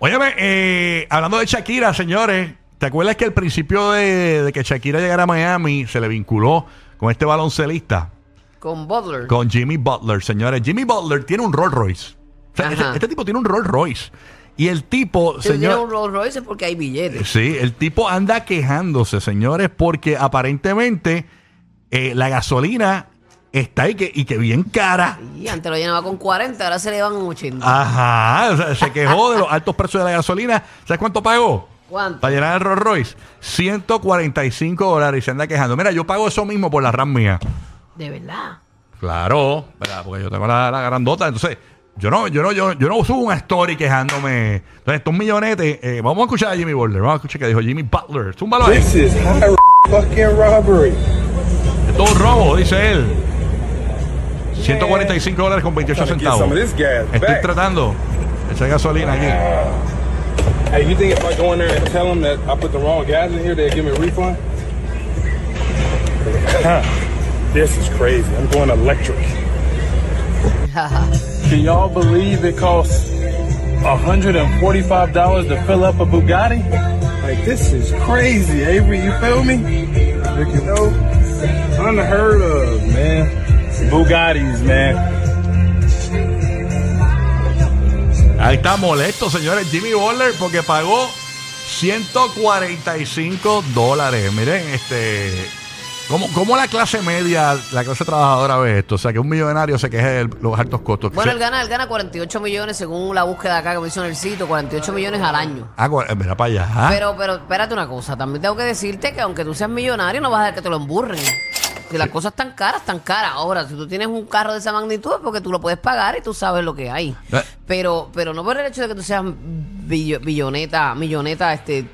Óyeme, eh, hablando de Shakira, señores, ¿te acuerdas que al principio de, de que Shakira llegara a Miami se le vinculó con este baloncelista? Con Butler. Con Jimmy Butler, señores. Jimmy Butler tiene un Rolls Royce. O sea, este, este tipo tiene un Rolls Royce. Y el tipo, Si tiene señor. un Rolls Royce es porque hay billetes. Sí, el tipo anda quejándose, señores, porque aparentemente eh, la gasolina está ahí que, y que bien cara. Y antes lo llenaba con 40, ahora se le van 80. Ajá, o sea, se quejó de los altos precios de la gasolina. ¿Sabes cuánto pagó? ¿Cuánto? Para llenar el Rolls Royce, 145 dólares y se anda quejando. Mira, yo pago eso mismo por la RAM mía. De verdad. Claro, ¿verdad? porque yo tengo la, la grandota. Entonces, yo no, yo no, yo, yo no subo una story quejándome. Entonces, estos millonetes, eh, vamos a escuchar a Jimmy Butler. Vamos a escuchar que dijo Jimmy Butler. Zúmbalo ahí. This is high fucking robbery. Esto es un robo, dice él. 145 dólares con 28 Trying get centavos. some of this gas Estoy tratando de echar gasolina aquí. Uh, hey, you think if I go in there and tell them that I put the wrong gas in here, they'll give me a refund? this is crazy. I'm going electric. Can y'all believe it costs $145 to fill up a Bugatti? Like, this is crazy, Avery. You feel me? You know, unheard of, man. Bugattis, man. Ahí está molesto, señores. Jimmy Butler porque pagó 145 dólares. Miren, este. ¿Cómo, cómo la clase media, la clase trabajadora ve esto? O sea, que un millonario se queje de los altos costos. Bueno, él gana, él gana 48 millones según la búsqueda acá que me hizo en el sitio, 48 millones al año. Ah, eh, mira para allá. ah. Pero, pero, espérate una cosa, también tengo que decirte que aunque tú seas millonario, no vas a dejar que te lo emburren. Si las cosas están caras, están caras. Ahora, si tú tienes un carro de esa magnitud, es porque tú lo puedes pagar y tú sabes lo que hay. Eh. Pero, pero no por el hecho de que tú seas billo- billoneta, milloneta, este,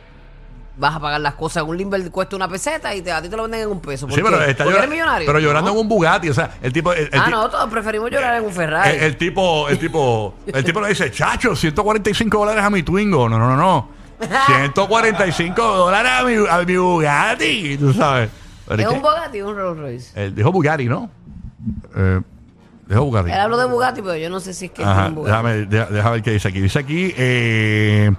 vas a pagar las cosas. Un Limber cuesta una peseta y te, a ti te lo venden en un peso. ¿Por Sí, pero está ¿Porque llora- eres millonario. Pero llorando ¿No? en un Bugatti. O sea, el tipo. el- el Ah, no, todos preferimos llorar en un Ferrari. El, el tipo, el tipo, el tipo le dice, chacho, 145 dólares a mi Twingo. No, no, no, no. 145 dólares a mi, a mi Bugatti. Tú sabes. Es es un Bugatti o un Rolls Royce. él dijo Bugatti, ¿no? Eh, dijo Bugatti. Él habló de Bugatti, pero yo no sé si es que es Ajá, un Bugatti. déjame, deja- ver qué dice aquí. Dice aquí, eh,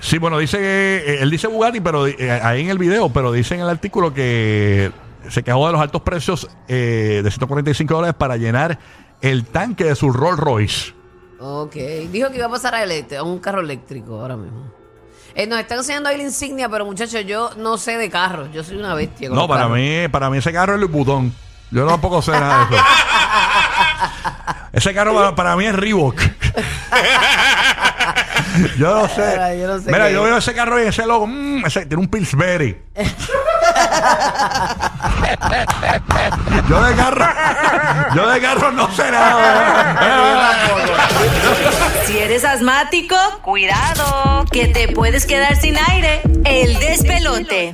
sí, bueno, dice que eh, él dice Bugatti, pero eh, ahí en el video, pero dice en el artículo que se quejó de los altos precios eh, de 145 dólares para llenar el tanque de su Rolls Royce. Ok, dijo que iba a pasar a un carro eléctrico ahora mismo. Eh, nos están enseñando ahí la insignia, pero muchachos, yo no sé de carros. Yo soy una bestia. con No, los para carros. mí, para mí ese carro es el botón. Yo tampoco sé nada de eso. ese carro para, para mí es Reebok. yo no sé. Yo no sé Mira, qué yo es. veo ese carro y ese logo. mm, ese, tiene un Pillsbury. yo de carro. yo de carro no sé nada. Si eres asmático, cuidado, que te puedes quedar sin aire. El despelote.